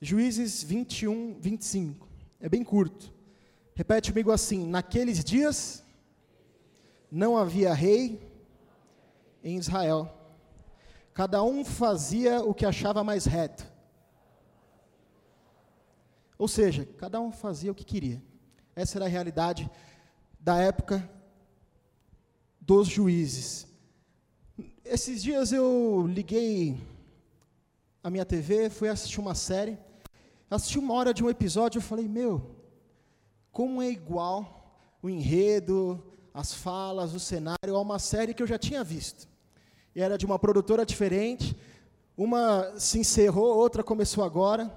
Juízes 21, 25. É bem curto. Repete comigo assim: Naqueles dias não havia rei em Israel. Cada um fazia o que achava mais reto. Ou seja, cada um fazia o que queria. Essa era a realidade da época dos juízes. Esses dias eu liguei a minha TV, fui assistir uma série. Assisti uma hora de um episódio e falei: Meu, como é igual o enredo, as falas, o cenário a uma série que eu já tinha visto. E era de uma produtora diferente, uma se encerrou, outra começou agora,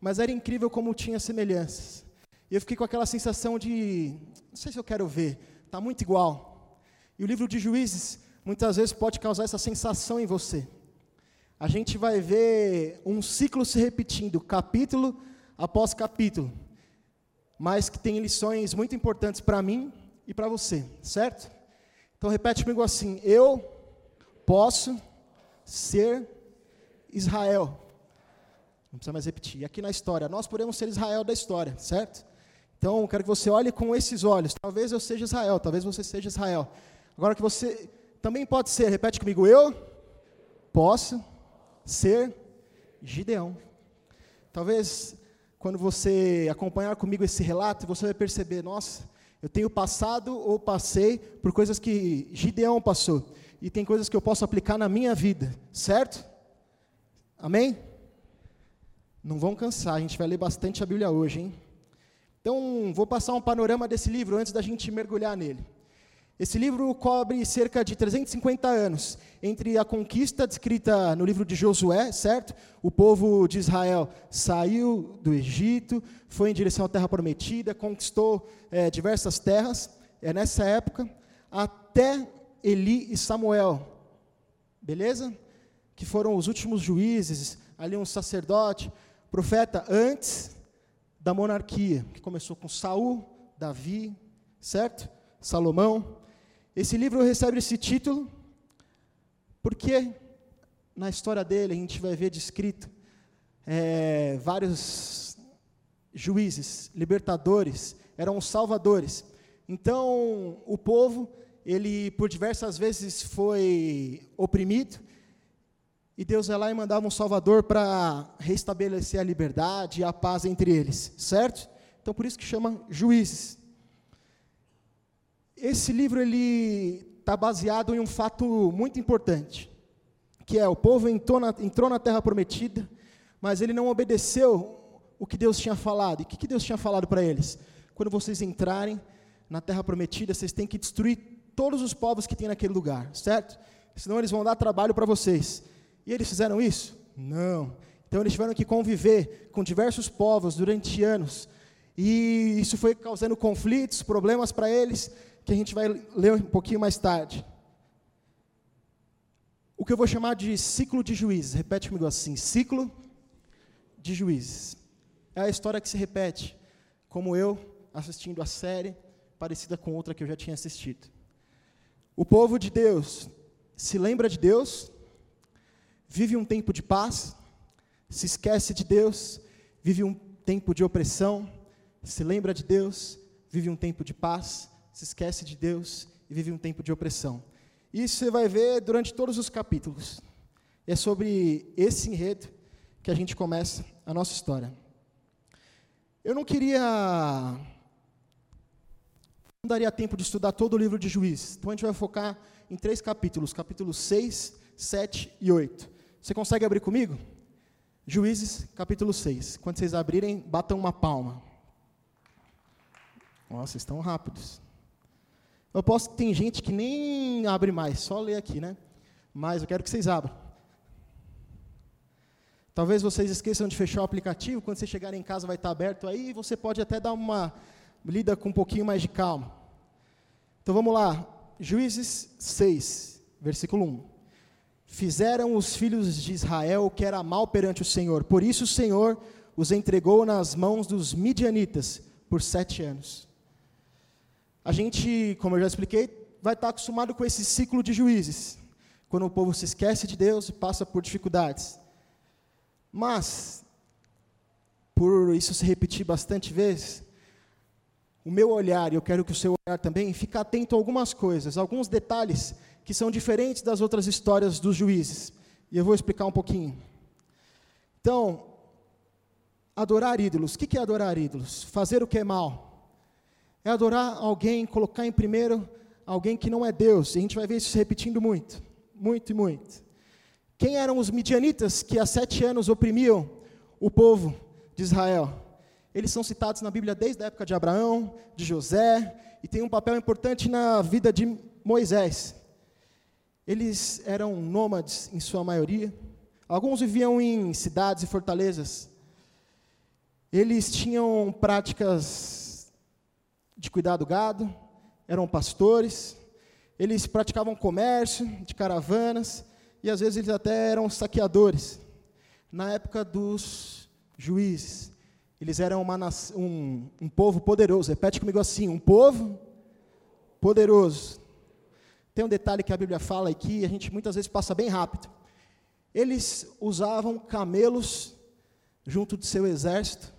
mas era incrível como tinha semelhanças. E eu fiquei com aquela sensação de, não sei se eu quero ver, está muito igual. E o livro de Juízes, muitas vezes, pode causar essa sensação em você. A gente vai ver um ciclo se repetindo, capítulo após capítulo, mas que tem lições muito importantes para mim e para você, certo? Então repete comigo assim: eu posso ser Israel. Não precisa mais repetir. Aqui na história, nós podemos ser Israel da história, certo? Então, quero que você olhe com esses olhos. Talvez eu seja Israel, talvez você seja Israel. Agora que você também pode ser, repete comigo, eu posso ser Gideão. Talvez quando você acompanhar comigo esse relato, você vai perceber, nossa, eu tenho passado ou passei por coisas que Gideão passou. E tem coisas que eu posso aplicar na minha vida, certo? Amém? Não vão cansar, a gente vai ler bastante a Bíblia hoje, hein? Então, vou passar um panorama desse livro antes da gente mergulhar nele. Esse livro cobre cerca de 350 anos entre a conquista descrita no livro de Josué, certo? O povo de Israel saiu do Egito, foi em direção à terra prometida, conquistou é, diversas terras, é nessa época, até Eli e Samuel, beleza? Que foram os últimos juízes, ali um sacerdote, profeta antes da monarquia, que começou com Saul, Davi, certo? Salomão. Esse livro recebe esse título porque na história dele a gente vai ver descrito é, vários juízes, libertadores, eram salvadores. Então, o povo, ele por diversas vezes foi oprimido, e Deus ia lá e mandava um Salvador para restabelecer a liberdade e a paz entre eles, certo? Então por isso que chama Juízes. Esse livro ele está baseado em um fato muito importante, que é o povo entrou na, entrou na Terra Prometida, mas ele não obedeceu o que Deus tinha falado. E o que, que Deus tinha falado para eles? Quando vocês entrarem na Terra Prometida, vocês têm que destruir todos os povos que tem naquele lugar, certo? Senão eles vão dar trabalho para vocês. E eles fizeram isso? Não. Então eles tiveram que conviver com diversos povos durante anos. E isso foi causando conflitos, problemas para eles, que a gente vai ler um pouquinho mais tarde. O que eu vou chamar de ciclo de juízes. Repete comigo assim: ciclo de juízes. É a história que se repete, como eu assistindo a série, parecida com outra que eu já tinha assistido. O povo de Deus se lembra de Deus, vive um tempo de paz, se esquece de Deus, vive um tempo de opressão, se lembra de Deus, vive um tempo de paz, se esquece de Deus e vive um tempo de opressão. Isso você vai ver durante todos os capítulos. É sobre esse enredo que a gente começa a nossa história. Eu não queria. Não daria tempo de estudar todo o livro de Juízes. Então a gente vai focar em três capítulos: capítulos 6, 7 e 8. Você consegue abrir comigo? Juízes, capítulo 6. Quando vocês abrirem, batam uma palma. Nossa, estão rápidos. Eu posso, tem gente que nem abre mais, só lê aqui, né? Mas eu quero que vocês abram. Talvez vocês esqueçam de fechar o aplicativo, quando vocês chegarem em casa vai estar aberto aí, você pode até dar uma lida com um pouquinho mais de calma. Então vamos lá, Juízes 6, versículo 1. Fizeram os filhos de Israel o que era mal perante o Senhor. Por isso o Senhor os entregou nas mãos dos midianitas por sete anos. A gente, como eu já expliquei, vai estar acostumado com esse ciclo de juízes, quando o povo se esquece de Deus e passa por dificuldades. Mas por isso se repetir bastante vezes, o meu olhar, e eu quero que o seu olhar também, fique atento a algumas coisas, alguns detalhes que são diferentes das outras histórias dos juízes. E eu vou explicar um pouquinho. Então, adorar ídolos. O que é adorar ídolos? Fazer o que é mal. É adorar alguém, colocar em primeiro alguém que não é Deus. E a gente vai ver isso se repetindo muito, muito e muito. Quem eram os midianitas que há sete anos oprimiam o povo de Israel? Eles são citados na Bíblia desde a época de Abraão, de José, e têm um papel importante na vida de Moisés. Eles eram nômades em sua maioria. Alguns viviam em cidades e fortalezas. Eles tinham práticas de cuidar do gado, eram pastores. Eles praticavam comércio de caravanas e às vezes eles até eram saqueadores. Na época dos juízes, eles eram uma, um, um povo poderoso. Repete comigo assim: um povo poderoso. Tem um detalhe que a Bíblia fala e a gente muitas vezes passa bem rápido. Eles usavam camelos junto de seu exército.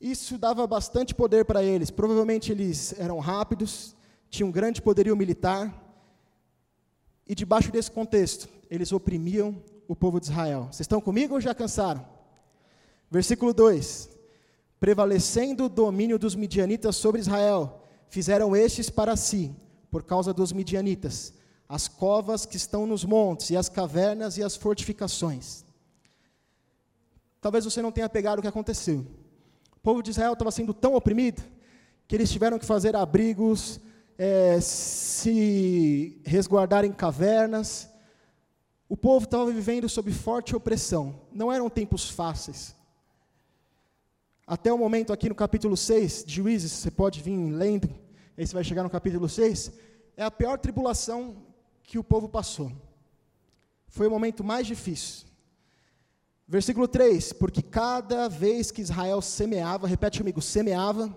Isso dava bastante poder para eles. Provavelmente eles eram rápidos, tinham um grande poderio militar. E debaixo desse contexto, eles oprimiam o povo de Israel. Vocês estão comigo ou já cansaram? Versículo 2: Prevalecendo o domínio dos midianitas sobre Israel, fizeram estes para si, por causa dos midianitas, as covas que estão nos montes, e as cavernas e as fortificações. Talvez você não tenha pegado o que aconteceu. Povo de Israel estava sendo tão oprimido que eles tiveram que fazer abrigos, é, se resguardar em cavernas. O povo estava vivendo sob forte opressão. Não eram tempos fáceis. Até o momento aqui no capítulo 6 de Juízes, você pode vir lendo, aí você vai chegar no capítulo 6, é a pior tribulação que o povo passou. Foi o momento mais difícil. Versículo 3: Porque cada vez que Israel semeava, repete comigo, semeava,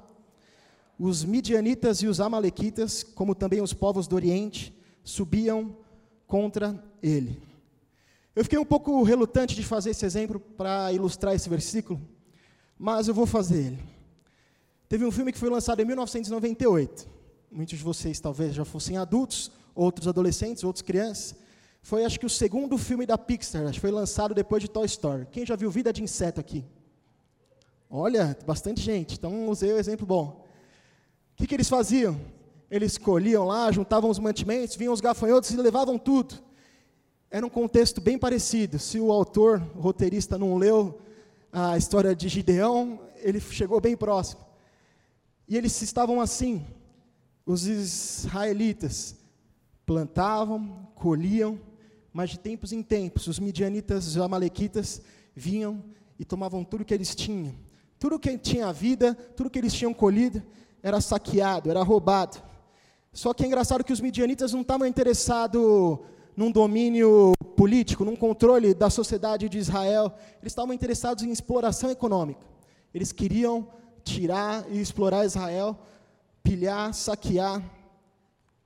os midianitas e os amalequitas, como também os povos do Oriente, subiam contra ele. Eu fiquei um pouco relutante de fazer esse exemplo para ilustrar esse versículo, mas eu vou fazer ele. Teve um filme que foi lançado em 1998. Muitos de vocês talvez já fossem adultos, outros adolescentes, outros crianças. Foi acho que o segundo filme da Pixar, acho que foi lançado depois de Toy Story. Quem já viu Vida de Inseto aqui? Olha, bastante gente, então usei o exemplo bom. O que, que eles faziam? Eles colhiam lá, juntavam os mantimentos, vinham os gafanhotos e levavam tudo. Era um contexto bem parecido. Se o autor, o roteirista, não leu a história de Gideão, ele chegou bem próximo. E eles estavam assim. Os israelitas plantavam, colhiam, mas de tempos em tempos, os midianitas, os amalequitas vinham e tomavam tudo que eles tinham. Tudo que tinha vida, tudo que eles tinham colhido, era saqueado, era roubado. Só que é engraçado que os midianitas não estavam interessados num domínio político, num controle da sociedade de Israel. Eles estavam interessados em exploração econômica. Eles queriam tirar e explorar Israel, pilhar, saquear.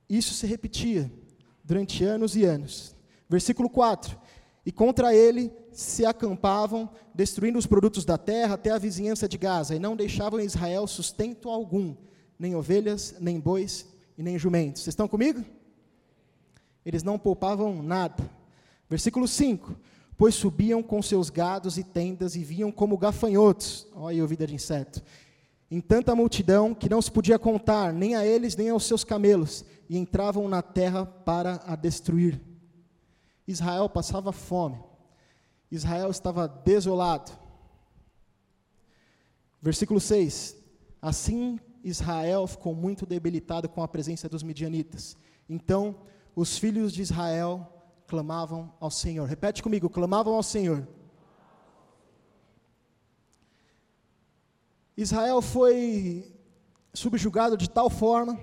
Isso se repetia durante anos e anos. Versículo 4: E contra ele se acampavam, destruindo os produtos da terra até a vizinhança de Gaza, e não deixavam em Israel sustento algum, nem ovelhas, nem bois e nem jumentos. Vocês estão comigo? Eles não poupavam nada. Versículo 5: Pois subiam com seus gados e tendas e vinham como gafanhotos. Olha aí, vida de inseto. Em tanta multidão que não se podia contar, nem a eles, nem aos seus camelos, e entravam na terra para a destruir. Israel passava fome. Israel estava desolado. Versículo 6: Assim Israel ficou muito debilitado com a presença dos midianitas. Então os filhos de Israel clamavam ao Senhor. Repete comigo: clamavam ao Senhor. Israel foi subjugado de tal forma,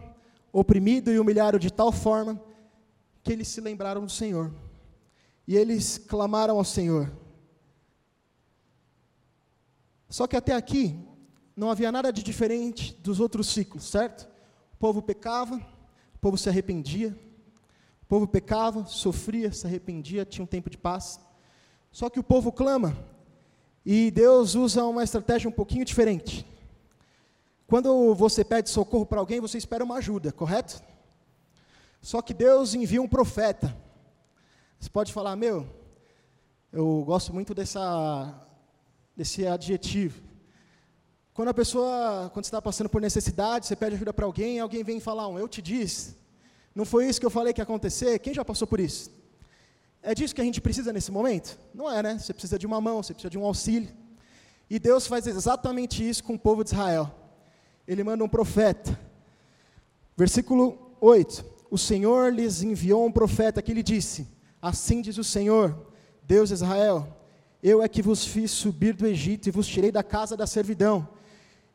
oprimido e humilhado de tal forma, que eles se lembraram do Senhor e eles clamaram ao Senhor. Só que até aqui não havia nada de diferente dos outros ciclos, certo? O povo pecava, o povo se arrependia, o povo pecava, sofria, se arrependia, tinha um tempo de paz. Só que o povo clama, E Deus usa uma estratégia um pouquinho diferente. Quando você pede socorro para alguém, você espera uma ajuda, correto? Só que Deus envia um profeta. Você pode falar, meu, eu gosto muito dessa, desse adjetivo. Quando a pessoa, quando está passando por necessidade, você pede ajuda para alguém, alguém vem falar um, eu te disse. Não foi isso que eu falei que ia acontecer? Quem já passou por isso? É disso que a gente precisa nesse momento? Não é, né? Você precisa de uma mão, você precisa de um auxílio. E Deus faz exatamente isso com o povo de Israel. Ele manda um profeta. Versículo 8: O Senhor lhes enviou um profeta que lhe disse: Assim diz o Senhor, Deus de Israel: Eu é que vos fiz subir do Egito e vos tirei da casa da servidão,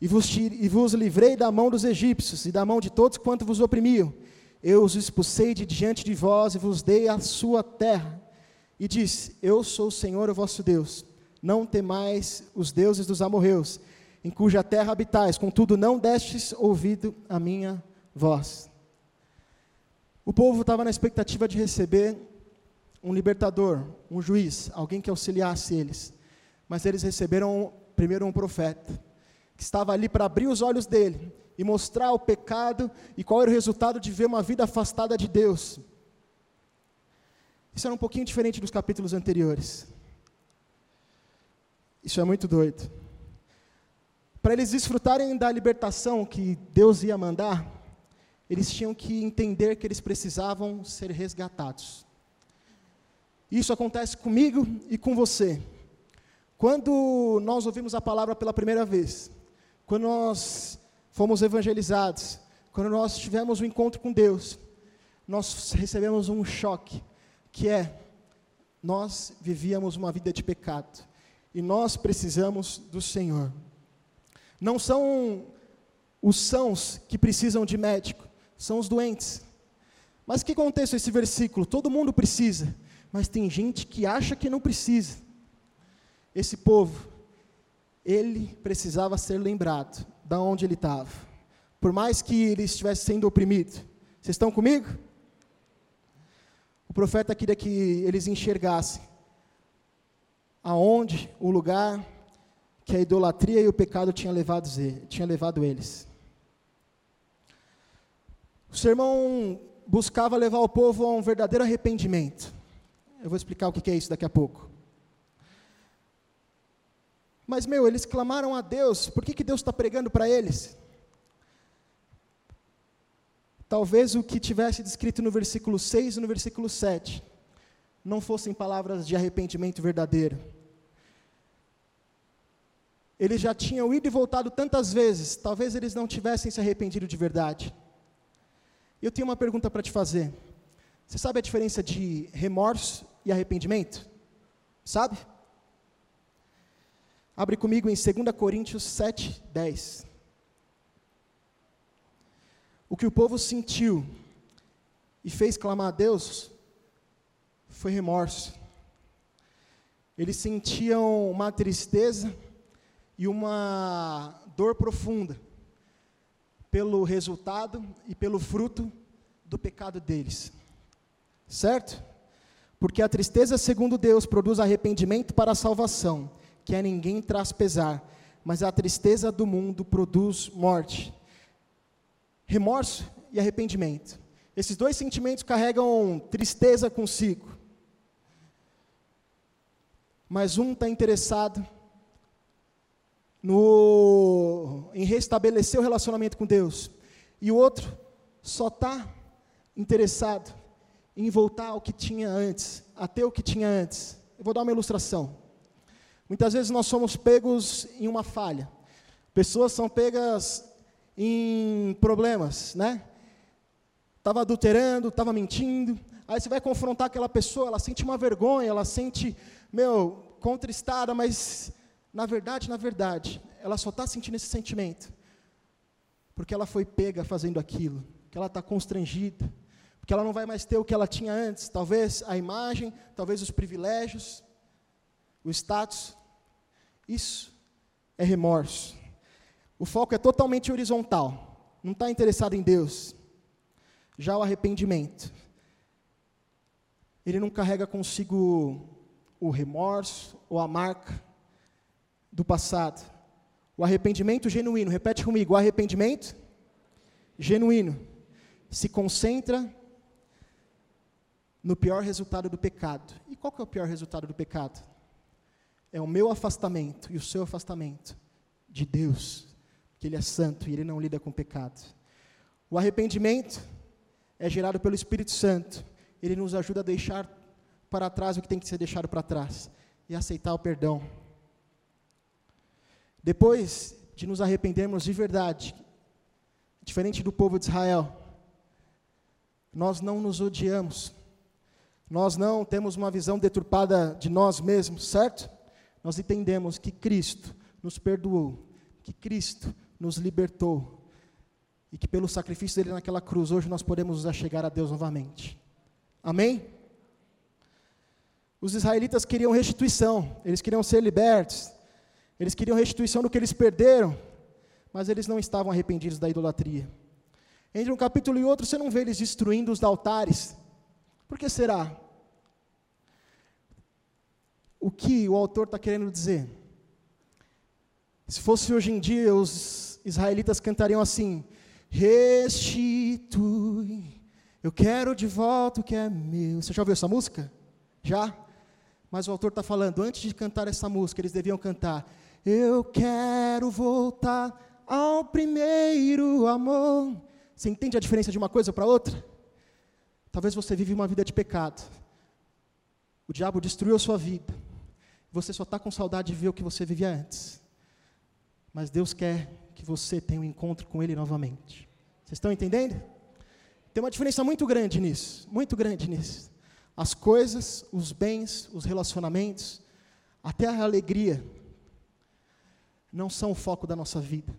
e vos, e vos livrei da mão dos egípcios e da mão de todos quanto vos oprimiam eu os expulsei de diante de vós e vos dei a sua terra. E disse: Eu sou o Senhor, o vosso Deus. Não temais os deuses dos amorreus, em cuja terra habitais, contudo não destes ouvido a minha voz. O povo estava na expectativa de receber um libertador, um juiz, alguém que auxiliasse eles. Mas eles receberam primeiro um profeta, que estava ali para abrir os olhos dele e mostrar o pecado e qual era o resultado de ver uma vida afastada de Deus. Isso era um pouquinho diferente dos capítulos anteriores. Isso é muito doido. Para eles desfrutarem da libertação que Deus ia mandar, eles tinham que entender que eles precisavam ser resgatados. Isso acontece comigo e com você. Quando nós ouvimos a palavra pela primeira vez, quando nós fomos evangelizados, quando nós tivemos um encontro com Deus, nós recebemos um choque, que é nós vivíamos uma vida de pecado e nós precisamos do Senhor. Não são os sãos que precisam de médico, são os doentes. Mas que contexto esse versículo? Todo mundo precisa, mas tem gente que acha que não precisa. Esse povo, ele precisava ser lembrado da onde ele estava. Por mais que ele estivesse sendo oprimido. Vocês estão comigo? O profeta queria que eles enxergassem aonde o lugar que a idolatria e o pecado tinham levado, tinha levado eles. O sermão buscava levar o povo a um verdadeiro arrependimento. Eu vou explicar o que é isso daqui a pouco. Mas, meu, eles clamaram a Deus, por que, que Deus está pregando para eles? Talvez o que tivesse descrito no versículo 6 e no versículo 7 não fossem palavras de arrependimento verdadeiro. Eles já tinham ido e voltado tantas vezes, talvez eles não tivessem se arrependido de verdade. Eu tenho uma pergunta para te fazer. Você sabe a diferença de remorso e arrependimento? Sabe? Abre comigo em 2 Coríntios 7, 10. O que o povo sentiu e fez clamar a Deus foi remorso. Eles sentiam uma tristeza e uma dor profunda pelo resultado e pelo fruto do pecado deles. Certo? Porque a tristeza, segundo Deus, produz arrependimento para a salvação que a ninguém traz pesar, mas a tristeza do mundo produz morte. Remorso e arrependimento. Esses dois sentimentos carregam tristeza consigo. Mas um está interessado no, em restabelecer o relacionamento com Deus, e o outro só está interessado em voltar ao que tinha antes, a ter o que tinha antes. Eu vou dar uma ilustração. Muitas vezes nós somos pegos em uma falha. Pessoas são pegas em problemas, né? Estava adulterando, estava mentindo. Aí você vai confrontar aquela pessoa, ela sente uma vergonha, ela sente, meu, contristada, mas na verdade, na verdade, ela só está sentindo esse sentimento porque ela foi pega fazendo aquilo, que ela está constrangida, porque ela não vai mais ter o que ela tinha antes, talvez a imagem, talvez os privilégios, o status. Isso é remorso. O foco é totalmente horizontal, não está interessado em Deus. Já o arrependimento, ele não carrega consigo o remorso ou a marca do passado. O arrependimento genuíno, repete comigo, o arrependimento genuíno se concentra no pior resultado do pecado. E qual que é o pior resultado do pecado? É o meu afastamento e o seu afastamento de Deus, que Ele é santo e Ele não lida com pecado. O arrependimento é gerado pelo Espírito Santo. Ele nos ajuda a deixar para trás o que tem que ser deixado para trás e aceitar o perdão. Depois de nos arrependermos de verdade, diferente do povo de Israel, nós não nos odiamos, nós não temos uma visão deturpada de nós mesmos, certo? Nós entendemos que Cristo nos perdoou, que Cristo nos libertou e que pelo sacrifício dele naquela cruz, hoje nós podemos nos achegar a Deus novamente. Amém? Os israelitas queriam restituição, eles queriam ser libertos, eles queriam restituição do que eles perderam, mas eles não estavam arrependidos da idolatria. Entre um capítulo e outro, você não vê eles destruindo os altares. Por que será? O que o autor está querendo dizer? Se fosse hoje em dia, os israelitas cantariam assim: Restitui, eu quero de volta o que é meu. Você já ouviu essa música? Já? Mas o autor está falando, antes de cantar essa música, eles deviam cantar: Eu quero voltar ao primeiro amor. Você entende a diferença de uma coisa para outra? Talvez você vive uma vida de pecado. O diabo destruiu a sua vida. Você só está com saudade de ver o que você vivia antes. Mas Deus quer que você tenha um encontro com Ele novamente. Vocês estão entendendo? Tem uma diferença muito grande nisso, muito grande nisso. As coisas, os bens, os relacionamentos, até a alegria, não são o foco da nossa vida.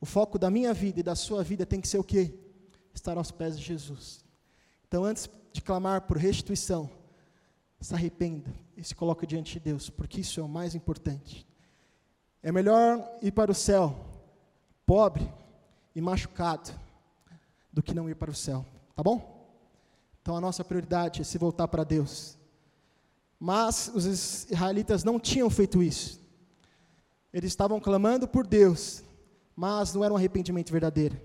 O foco da minha vida e da sua vida tem que ser o quê? Estar aos pés de Jesus. Então, antes de clamar por restituição, se arrependa e se coloque diante de Deus, porque isso é o mais importante. É melhor ir para o céu pobre e machucado do que não ir para o céu, tá bom? Então a nossa prioridade é se voltar para Deus. Mas os israelitas não tinham feito isso. Eles estavam clamando por Deus, mas não era um arrependimento verdadeiro.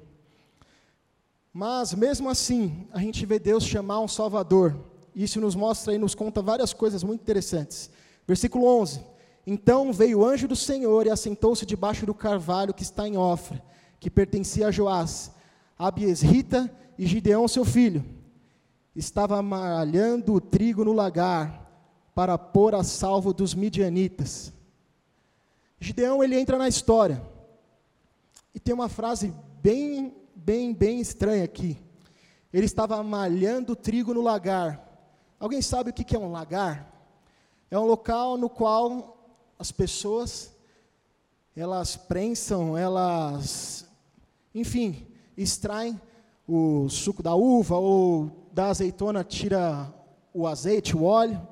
Mas mesmo assim, a gente vê Deus chamar um Salvador. Isso nos mostra e nos conta várias coisas muito interessantes. Versículo 11. Então veio o anjo do Senhor e assentou-se debaixo do carvalho que está em Ofra, que pertencia a Joás, Abiesrita e Gideão seu filho estava malhando o trigo no lagar para pôr a salvo dos midianitas. Gideão ele entra na história e tem uma frase bem, bem, bem estranha aqui. Ele estava malhando trigo no lagar. Alguém sabe o que é um lagar? É um local no qual as pessoas elas prensam, elas, enfim, extraem o suco da uva ou da azeitona tira o azeite, o óleo,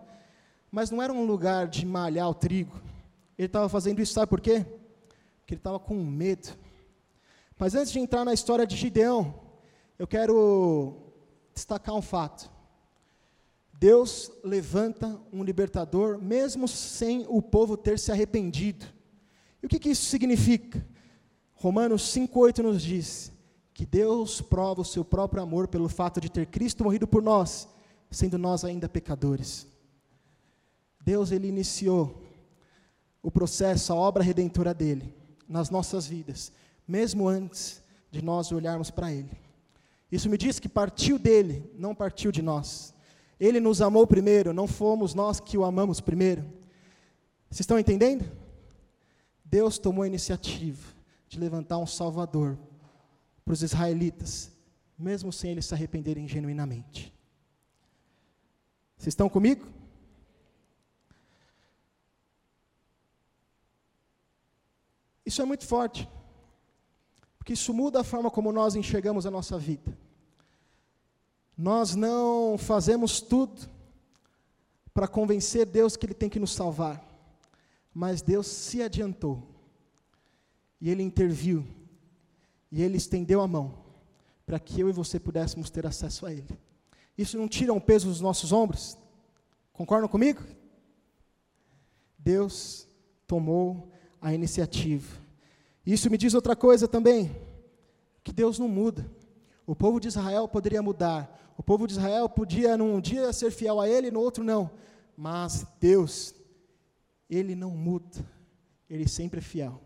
mas não era um lugar de malhar o trigo. Ele estava fazendo isso, sabe por quê? Porque ele estava com medo. Mas antes de entrar na história de Gideão, eu quero destacar um fato. Deus levanta um libertador, mesmo sem o povo ter se arrependido. E o que, que isso significa? Romanos 5,8 nos diz: que Deus prova o seu próprio amor pelo fato de ter Cristo morrido por nós, sendo nós ainda pecadores. Deus ele iniciou o processo, a obra redentora dele nas nossas vidas, mesmo antes de nós olharmos para ele. Isso me diz que partiu dele, não partiu de nós. Ele nos amou primeiro, não fomos nós que o amamos primeiro. Vocês estão entendendo? Deus tomou a iniciativa de levantar um Salvador para os israelitas, mesmo sem eles se arrependerem genuinamente. Vocês estão comigo? Isso é muito forte, porque isso muda a forma como nós enxergamos a nossa vida. Nós não fazemos tudo para convencer Deus que Ele tem que nos salvar, mas Deus se adiantou e Ele interviu e ele estendeu a mão para que eu e você pudéssemos ter acesso a ele. Isso não tira um peso dos nossos ombros? Concordam comigo? Deus tomou a iniciativa. Isso me diz outra coisa também, que Deus não muda. O povo de Israel poderia mudar. O povo de Israel podia num dia ser fiel a ele, no outro não. Mas Deus, ele não muda. Ele sempre é fiel.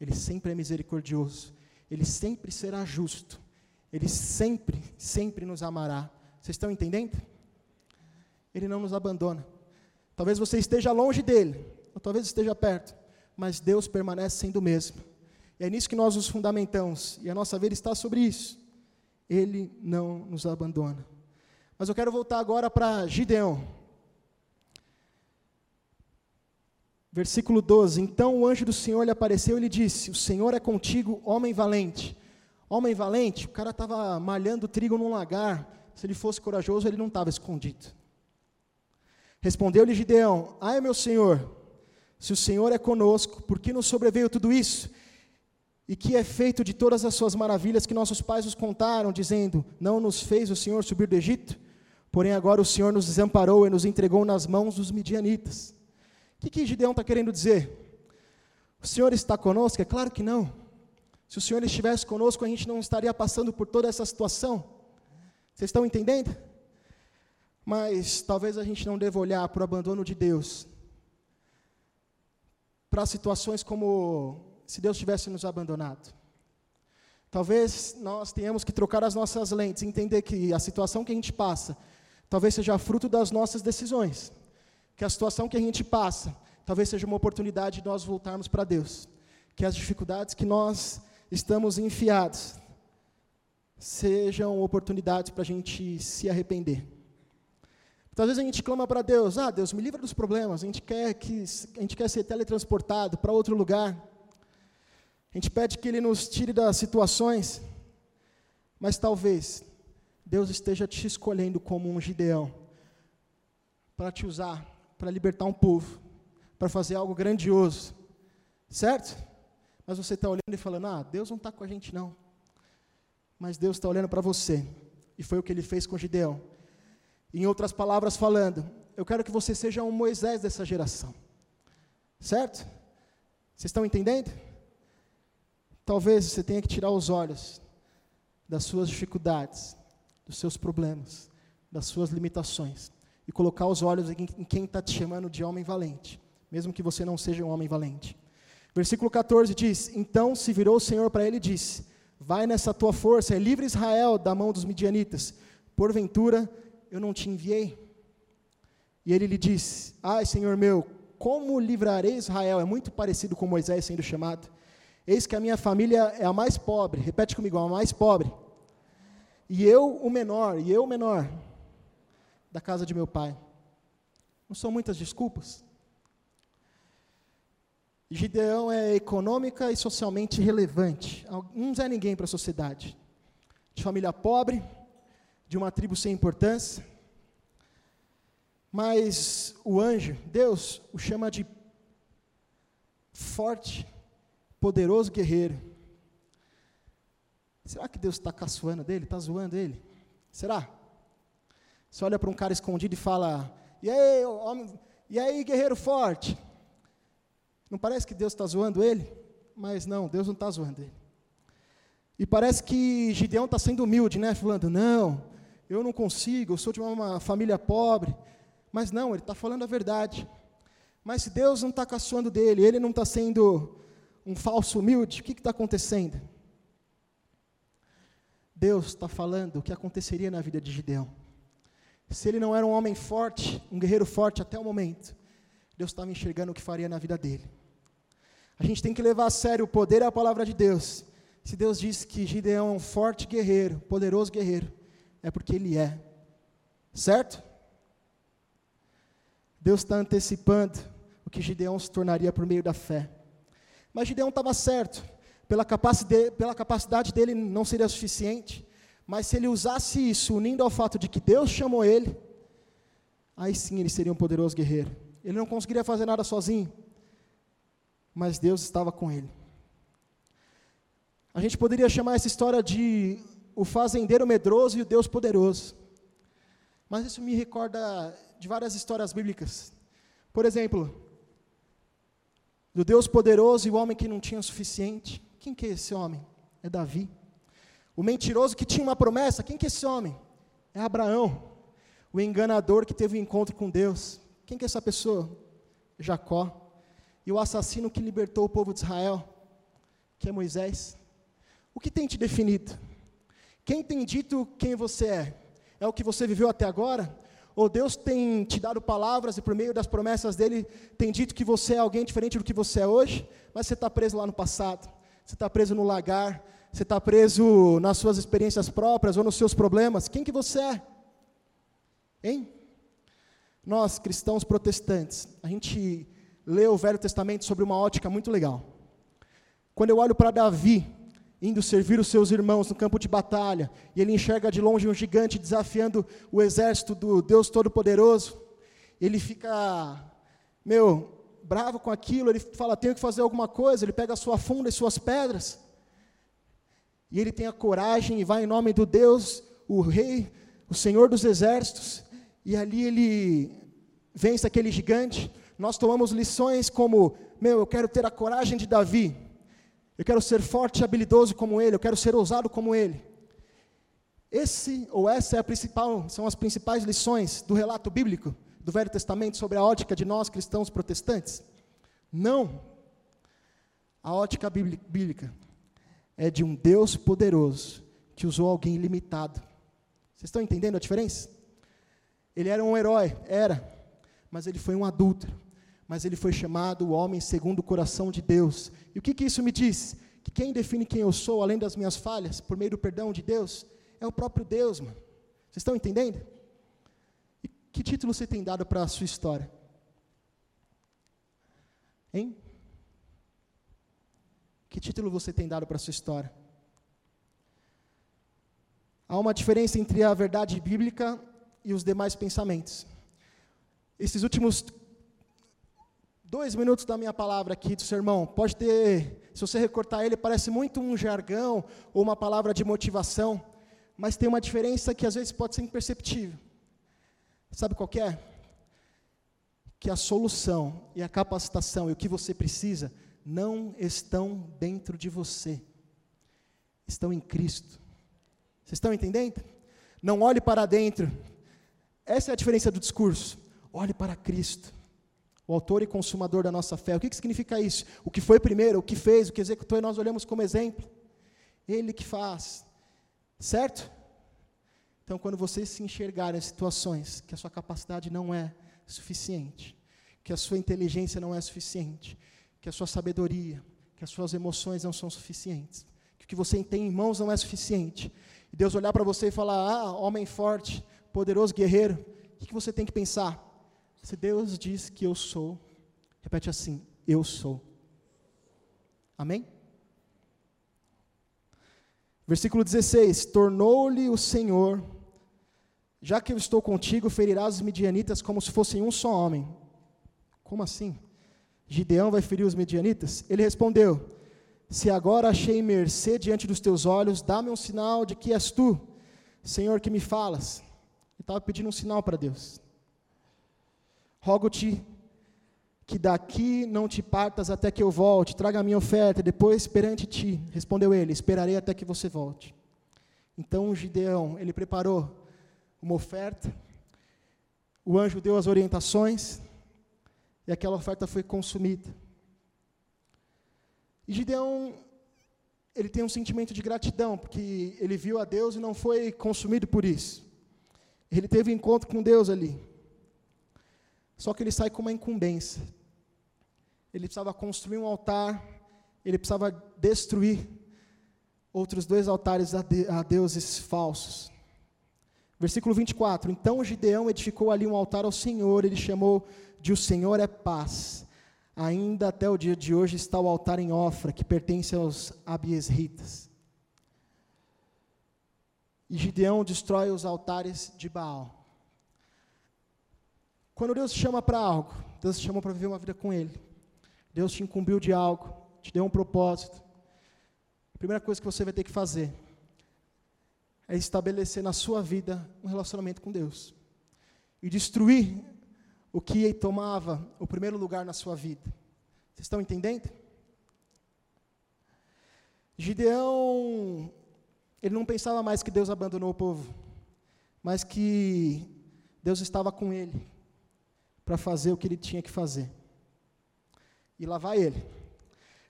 Ele sempre é misericordioso. Ele sempre será justo. Ele sempre, sempre nos amará. Vocês estão entendendo? Ele não nos abandona. Talvez você esteja longe dele, ou talvez esteja perto, mas Deus permanece sendo o mesmo. E é nisso que nós nos fundamentamos, e a nossa vida está sobre isso. Ele não nos abandona. Mas eu quero voltar agora para Gideão. Versículo 12: Então o anjo do Senhor lhe apareceu e lhe disse: O Senhor é contigo, homem valente. Homem valente, o cara estava malhando trigo num lagar. Se ele fosse corajoso, ele não estava escondido. Respondeu-lhe Gideão: Ai, meu senhor, se o Senhor é conosco, por que nos sobreveio tudo isso? E que é feito de todas as suas maravilhas que nossos pais nos contaram, dizendo: Não nos fez o Senhor subir do Egito? Porém, agora o Senhor nos desamparou e nos entregou nas mãos dos midianitas. O que, que Gideão está querendo dizer? O Senhor está conosco? É claro que não. Se o Senhor estivesse conosco, a gente não estaria passando por toda essa situação. Vocês estão entendendo? Mas talvez a gente não deva olhar para o abandono de Deus, para situações como se Deus tivesse nos abandonado. Talvez nós tenhamos que trocar as nossas lentes, entender que a situação que a gente passa, talvez seja fruto das nossas decisões, que a situação que a gente passa, talvez seja uma oportunidade de nós voltarmos para Deus, que as dificuldades que nós estamos enfiados sejam oportunidades para a gente se arrepender. Às vezes a gente clama para Deus, ah, Deus, me livra dos problemas, a gente quer, que, a gente quer ser teletransportado para outro lugar, a gente pede que Ele nos tire das situações, mas talvez Deus esteja te escolhendo como um Gideão, para te usar, para libertar um povo, para fazer algo grandioso, certo? Mas você está olhando e falando, ah, Deus não está com a gente não, mas Deus está olhando para você, e foi o que Ele fez com Gideão. Em outras palavras, falando, eu quero que você seja um Moisés dessa geração. Certo? Vocês estão entendendo? Talvez você tenha que tirar os olhos das suas dificuldades, dos seus problemas, das suas limitações e colocar os olhos em quem está te chamando de homem valente, mesmo que você não seja um homem valente. Versículo 14 diz: Então se virou o Senhor para ele e disse: Vai nessa tua força, é livre Israel da mão dos midianitas. Porventura eu não te enviei? E ele lhe disse: Ai, Senhor meu, como livrarei Israel? É muito parecido com Moisés sendo chamado. Eis que a minha família é a mais pobre, repete comigo, a mais pobre. E eu o menor, e eu o menor da casa de meu pai. Não são muitas desculpas? Gideão é econômica e socialmente relevante. Não é ninguém para a sociedade. De família pobre, de uma tribo sem importância. Mas o anjo, Deus, o chama de forte, poderoso guerreiro. Será que Deus está caçoando dele? Está zoando ele? Será? Você olha para um cara escondido e fala: E aí, homem, e aí, guerreiro forte? Não parece que Deus está zoando ele? Mas não, Deus não está zoando ele. E parece que Gideão está sendo humilde, né? Falando: Não, eu não consigo, eu sou de uma família pobre. Mas não, ele está falando a verdade. Mas se Deus não está caçoando dele, ele não está sendo um falso humilde, o que está acontecendo? Deus está falando o que aconteceria na vida de Gideão. Se ele não era um homem forte, um guerreiro forte até o momento, Deus estava enxergando o que faria na vida dele. A gente tem que levar a sério o poder e a palavra de Deus. Se Deus diz que Gideão é um forte guerreiro, poderoso guerreiro, é porque Ele é. Certo? Deus está antecipando o que Gideão se tornaria por meio da fé. Mas Gideão estava certo. Pela capacidade, pela capacidade dele não seria suficiente. Mas se ele usasse isso, unindo ao fato de que Deus chamou ele, aí sim ele seria um poderoso guerreiro. Ele não conseguiria fazer nada sozinho, mas Deus estava com ele. A gente poderia chamar essa história de o fazendeiro medroso e o Deus poderoso. Mas isso me recorda de várias histórias bíblicas. Por exemplo, do Deus poderoso e o homem que não tinha o suficiente. Quem que é esse homem? É Davi. O mentiroso que tinha uma promessa, quem que é esse homem? É Abraão. O enganador que teve um encontro com Deus. Quem que é essa pessoa? Jacó. E o assassino que libertou o povo de Israel, que é Moisés. O que tem te definido? Quem tem dito quem você é? É o que você viveu até agora? Ou Deus tem te dado palavras e por meio das promessas dele tem dito que você é alguém diferente do que você é hoje, mas você está preso lá no passado, você está preso no lagar, você está preso nas suas experiências próprias ou nos seus problemas. Quem que você é? Hein? Nós, cristãos protestantes, a gente lê o Velho Testamento sobre uma ótica muito legal. Quando eu olho para Davi, indo servir os seus irmãos no campo de batalha, e ele enxerga de longe um gigante desafiando o exército do Deus Todo-Poderoso, ele fica, meu, bravo com aquilo, ele fala, tenho que fazer alguma coisa, ele pega a sua funda e suas pedras, e ele tem a coragem e vai em nome do Deus, o Rei, o Senhor dos Exércitos, e ali ele vence aquele gigante. Nós tomamos lições como, meu, eu quero ter a coragem de Davi, eu quero ser forte e habilidoso como ele, eu quero ser ousado como ele. Esse ou essa é são as principais lições do relato bíblico do Velho Testamento sobre a ótica de nós cristãos protestantes? Não. A ótica bíblica é de um Deus poderoso que usou alguém limitado. Vocês estão entendendo a diferença? Ele era um herói, era, mas ele foi um adulto mas ele foi chamado o homem segundo o coração de Deus. E o que, que isso me diz? Que quem define quem eu sou, além das minhas falhas, por meio do perdão de Deus, é o próprio Deus, mano. Vocês estão entendendo? E que título você tem dado para a sua história? Hein? Que título você tem dado para a sua história? Há uma diferença entre a verdade bíblica e os demais pensamentos. Esses últimos dois minutos da minha palavra aqui do sermão. Pode ter, se você recortar ele, parece muito um jargão ou uma palavra de motivação, mas tem uma diferença que às vezes pode ser imperceptível. Sabe qual é? Que a solução e a capacitação e o que você precisa não estão dentro de você, estão em Cristo. Vocês estão entendendo? Não olhe para dentro. Essa é a diferença do discurso. Olhe para Cristo autor e consumador da nossa fé. O que, que significa isso? O que foi primeiro, o que fez, o que executou, e nós olhamos como exemplo. Ele que faz. Certo? Então, quando vocês se enxergarem em situações que a sua capacidade não é suficiente, que a sua inteligência não é suficiente, que a sua sabedoria, que as suas emoções não são suficientes, que o que você tem em mãos não é suficiente, e Deus olhar para você e falar: Ah, homem forte, poderoso guerreiro, o que, que você tem que pensar? Se Deus diz que eu sou, repete assim: eu sou. Amém? Versículo 16: Tornou-lhe o Senhor, já que eu estou contigo, ferirás os midianitas como se fossem um só homem. Como assim? Gideão vai ferir os midianitas? Ele respondeu: Se agora achei mercê diante dos teus olhos, dá-me um sinal de que és tu, Senhor, que me falas. Ele estava pedindo um sinal para Deus. Rogo-te que daqui não te partas até que eu volte, traga a minha oferta, depois perante ti. Respondeu ele: Esperarei até que você volte. Então Gideão, ele preparou uma oferta, o anjo deu as orientações, e aquela oferta foi consumida. E Gideão, ele tem um sentimento de gratidão, porque ele viu a Deus e não foi consumido por isso. Ele teve um encontro com Deus ali. Só que ele sai com uma incumbência. Ele precisava construir um altar, ele precisava destruir outros dois altares a, de, a deuses falsos. Versículo 24: Então Gideão edificou ali um altar ao Senhor, ele chamou de O Senhor é Paz. Ainda até o dia de hoje está o altar em Ofra, que pertence aos abiesritas. E Gideão destrói os altares de Baal. Quando Deus te chama para algo, Deus te chama para viver uma vida com Ele. Deus te incumbiu de algo, te deu um propósito. A primeira coisa que você vai ter que fazer é estabelecer na sua vida um relacionamento com Deus e destruir o que tomava o primeiro lugar na sua vida. Vocês estão entendendo? Gideão, ele não pensava mais que Deus abandonou o povo, mas que Deus estava com ele para fazer o que ele tinha que fazer. E lá vai ele.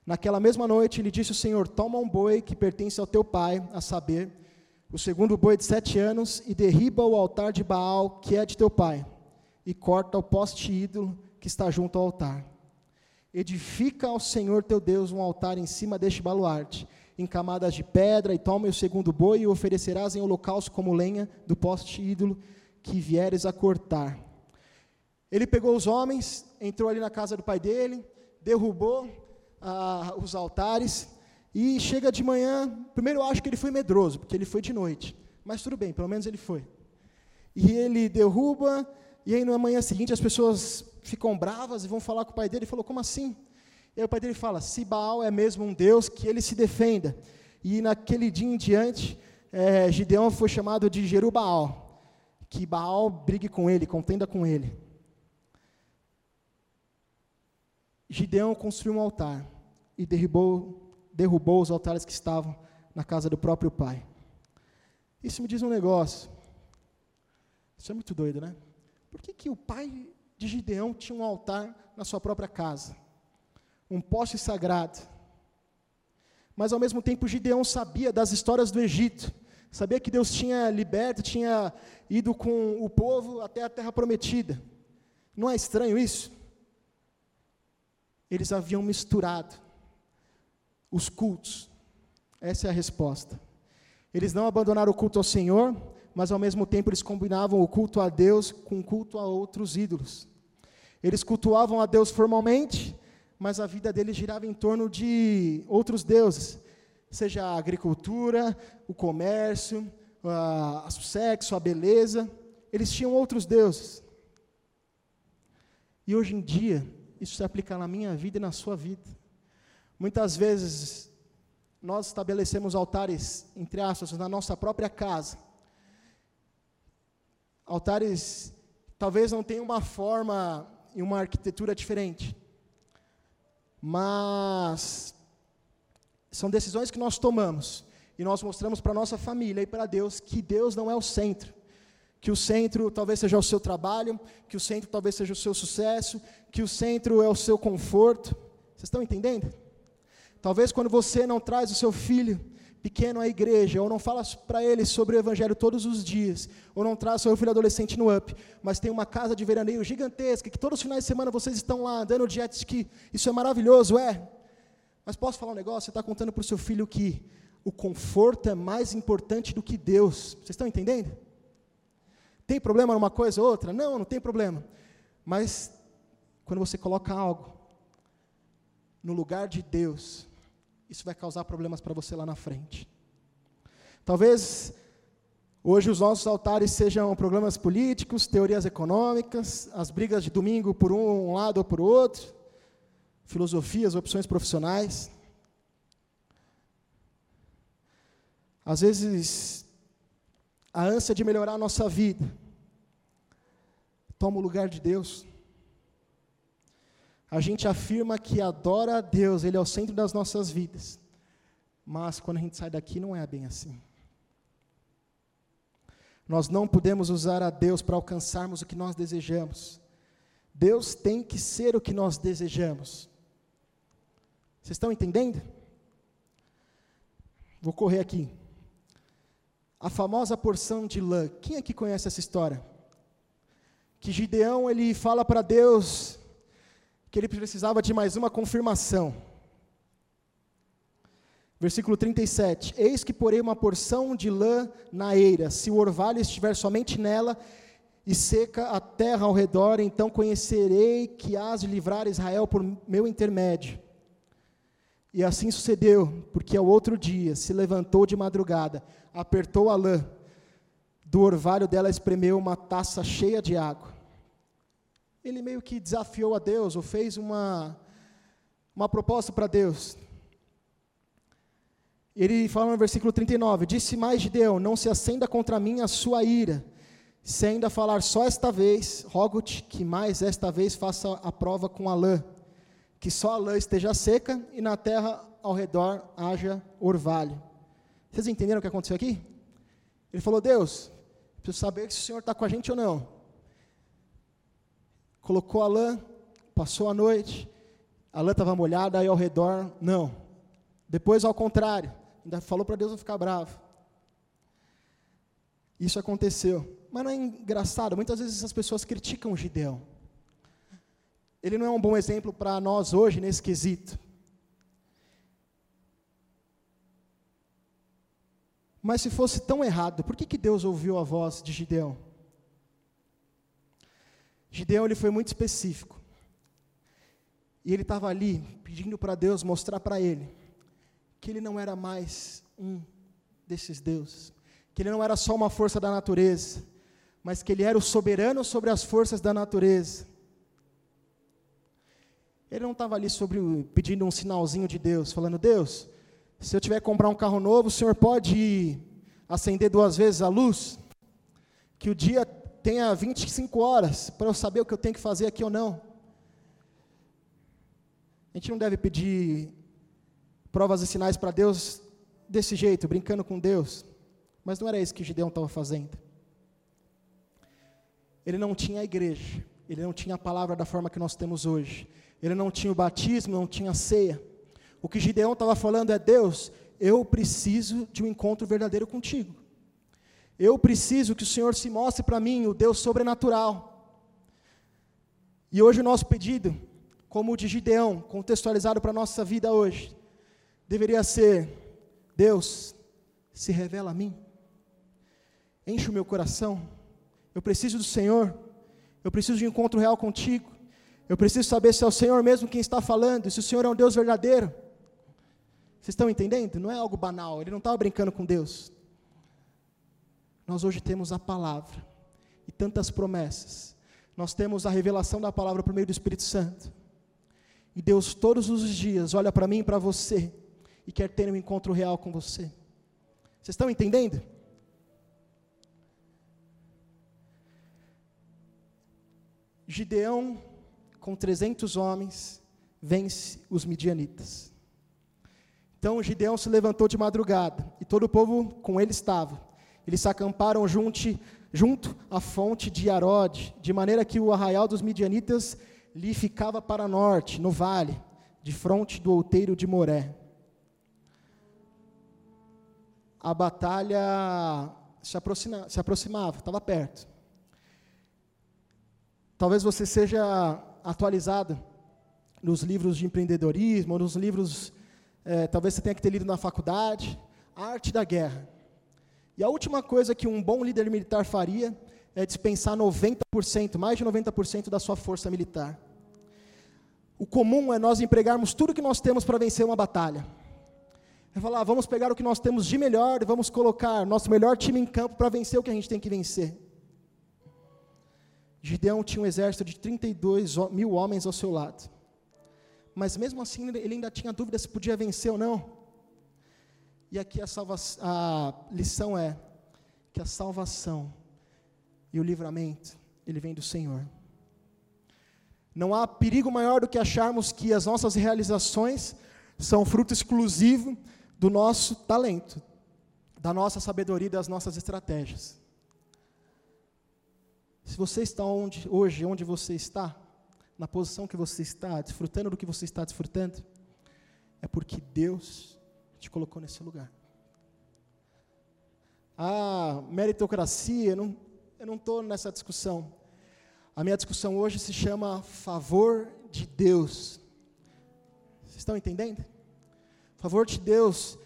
Naquela mesma noite, ele disse ao Senhor: Toma um boi que pertence ao teu pai, a saber, o segundo boi de sete anos, e derriba o altar de Baal, que é de teu pai, e corta o poste ídolo que está junto ao altar. Edifica ao Senhor teu Deus um altar em cima deste baluarte, em camadas de pedra, e toma o segundo boi e o oferecerás em holocausto como lenha do poste ídolo que vieres a cortar. Ele pegou os homens, entrou ali na casa do pai dele, derrubou ah, os altares, e chega de manhã. Primeiro eu acho que ele foi medroso, porque ele foi de noite, mas tudo bem, pelo menos ele foi. E ele derruba, e aí na manhã seguinte as pessoas ficam bravas e vão falar com o pai dele, e falou, como assim? E aí o pai dele fala, se Baal é mesmo um Deus, que ele se defenda. E naquele dia em diante, é, Gideão foi chamado de Jerubaal, que Baal brigue com ele, contenda com ele. Gideão construiu um altar e derrubou, derrubou os altares que estavam na casa do próprio pai. Isso me diz um negócio. Isso é muito doido, né? Por que, que o pai de Gideão tinha um altar na sua própria casa, um poste sagrado. Mas ao mesmo tempo Gideão sabia das histórias do Egito, sabia que Deus tinha liberto, tinha ido com o povo até a terra prometida. Não é estranho isso? Eles haviam misturado os cultos. Essa é a resposta. Eles não abandonaram o culto ao Senhor, mas ao mesmo tempo eles combinavam o culto a Deus com o culto a outros ídolos. Eles cultuavam a Deus formalmente, mas a vida deles girava em torno de outros deuses, seja a agricultura, o comércio, a, o sexo, a beleza. Eles tinham outros deuses. E hoje em dia, isso se aplica na minha vida e na sua vida. Muitas vezes, nós estabelecemos altares, entre aspas, na nossa própria casa Altares talvez não tenham uma forma e uma arquitetura diferente, mas são decisões que nós tomamos e nós mostramos para nossa família e para Deus que Deus não é o centro, que o centro talvez seja o seu trabalho, que o centro talvez seja o seu sucesso, que o centro é o seu conforto. Vocês estão entendendo? Talvez quando você não traz o seu filho pequeno à igreja, ou não fala para ele sobre o evangelho todos os dias, ou não traz seu filho adolescente no up, mas tem uma casa de veraneio gigantesca, que todos os finais de semana vocês estão lá andando de jet ski, isso é maravilhoso, é. Mas posso falar um negócio? Você está contando para o seu filho que o conforto é mais importante do que Deus. Vocês estão entendendo? Tem problema numa coisa ou outra? Não, não tem problema. Mas quando você coloca algo no lugar de Deus, isso vai causar problemas para você lá na frente. Talvez hoje os nossos altares sejam problemas políticos, teorias econômicas, as brigas de domingo por um lado ou por outro, filosofias, opções profissionais. Às vezes, a ânsia de melhorar a nossa vida toma o lugar de Deus a gente afirma que adora a Deus, Ele é o centro das nossas vidas. Mas quando a gente sai daqui, não é bem assim. Nós não podemos usar a Deus para alcançarmos o que nós desejamos. Deus tem que ser o que nós desejamos. Vocês estão entendendo? Vou correr aqui. A famosa porção de lã. Quem aqui conhece essa história? Que Gideão ele fala para Deus que ele precisava de mais uma confirmação. Versículo 37: Eis que porei uma porção de lã na eira, se o orvalho estiver somente nela, e seca a terra ao redor, então conhecerei que hás de livrar Israel por meu intermédio. E assim sucedeu, porque ao outro dia se levantou de madrugada, apertou a lã, do orvalho dela espremeu uma taça cheia de água ele meio que desafiou a Deus, ou fez uma, uma proposta para Deus. Ele fala no versículo 39: Disse mais de Deus: Não se acenda contra mim a sua ira, se ainda falar só esta vez, rogo-te que mais esta vez faça a prova com a lã, que só a lã esteja seca e na terra ao redor haja orvalho. Vocês entenderam o que aconteceu aqui? Ele falou: Deus, preciso saber se o Senhor está com a gente ou não. Colocou a lã, passou a noite, a lã estava molhada, aí ao redor, não. Depois, ao contrário, ainda falou para Deus não ficar bravo. Isso aconteceu. Mas não é engraçado? Muitas vezes as pessoas criticam Gideão. Ele não é um bom exemplo para nós hoje nesse quesito. Mas se fosse tão errado, por que, que Deus ouviu a voz de Gideão? Gideão ele foi muito específico. E ele estava ali pedindo para Deus mostrar para ele que ele não era mais um desses deuses, que ele não era só uma força da natureza, mas que ele era o soberano sobre as forças da natureza. Ele não estava ali sobre, pedindo um sinalzinho de Deus, falando: Deus, se eu tiver que comprar um carro novo, o senhor pode acender duas vezes a luz? Que o dia tenha 25 horas para eu saber o que eu tenho que fazer aqui ou não. A gente não deve pedir provas e sinais para Deus desse jeito, brincando com Deus. Mas não era isso que Gideão estava fazendo. Ele não tinha a igreja, ele não tinha a palavra da forma que nós temos hoje. Ele não tinha o batismo, não tinha a ceia. O que Gideão estava falando é: Deus, eu preciso de um encontro verdadeiro contigo. Eu preciso que o Senhor se mostre para mim, o Deus sobrenatural. E hoje o nosso pedido, como o de Gideão, contextualizado para a nossa vida hoje, deveria ser: Deus, se revela a mim. Enche o meu coração. Eu preciso do Senhor. Eu preciso de um encontro real contigo. Eu preciso saber se é o Senhor mesmo quem está falando, se o Senhor é um Deus verdadeiro. Vocês estão entendendo? Não é algo banal, ele não estava brincando com Deus. Nós hoje temos a palavra e tantas promessas. Nós temos a revelação da palavra por meio do Espírito Santo. E Deus todos os dias olha para mim e para você e quer ter um encontro real com você. Vocês estão entendendo? Gideão, com 300 homens, vence os midianitas. Então Gideão se levantou de madrugada, e todo o povo com ele estava. Eles se acamparam junto, junto à fonte de Arode, de maneira que o arraial dos midianitas lhe ficava para norte, no vale, de fronte do outeiro de Moré. A batalha se, aproxima, se aproximava, estava perto. Talvez você seja atualizado nos livros de empreendedorismo, nos livros é, talvez você tenha que ter lido na faculdade, a arte da guerra. E a última coisa que um bom líder militar faria é dispensar 90%, mais de 90% da sua força militar. O comum é nós empregarmos tudo que nós temos para vencer uma batalha. É falar, ah, vamos pegar o que nós temos de melhor e vamos colocar nosso melhor time em campo para vencer o que a gente tem que vencer. Gideão tinha um exército de 32 mil homens ao seu lado mas mesmo assim ele ainda tinha dúvida se podia vencer ou não. E aqui a, a lição é que a salvação e o livramento, ele vem do Senhor. Não há perigo maior do que acharmos que as nossas realizações são fruto exclusivo do nosso talento, da nossa sabedoria e das nossas estratégias. Se você está onde, hoje, onde você está, na posição que você está, desfrutando do que você está desfrutando, é porque Deus te colocou nesse lugar. A meritocracia, eu não estou nessa discussão. A minha discussão hoje se chama favor de Deus. Vocês estão entendendo? Favor de Deus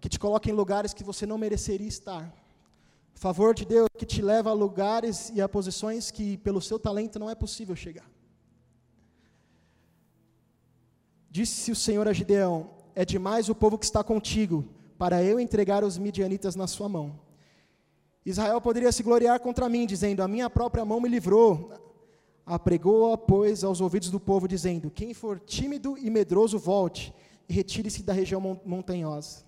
que te coloca em lugares que você não mereceria estar. Favor de Deus que te leva a lugares e a posições que pelo seu talento não é possível chegar. Disse o Senhor a Gideão: É demais o povo que está contigo, para eu entregar os midianitas na sua mão. Israel poderia se gloriar contra mim, dizendo: A minha própria mão me livrou. Apregou-a, pois, aos ouvidos do povo, dizendo: Quem for tímido e medroso, volte e retire-se da região montanhosa.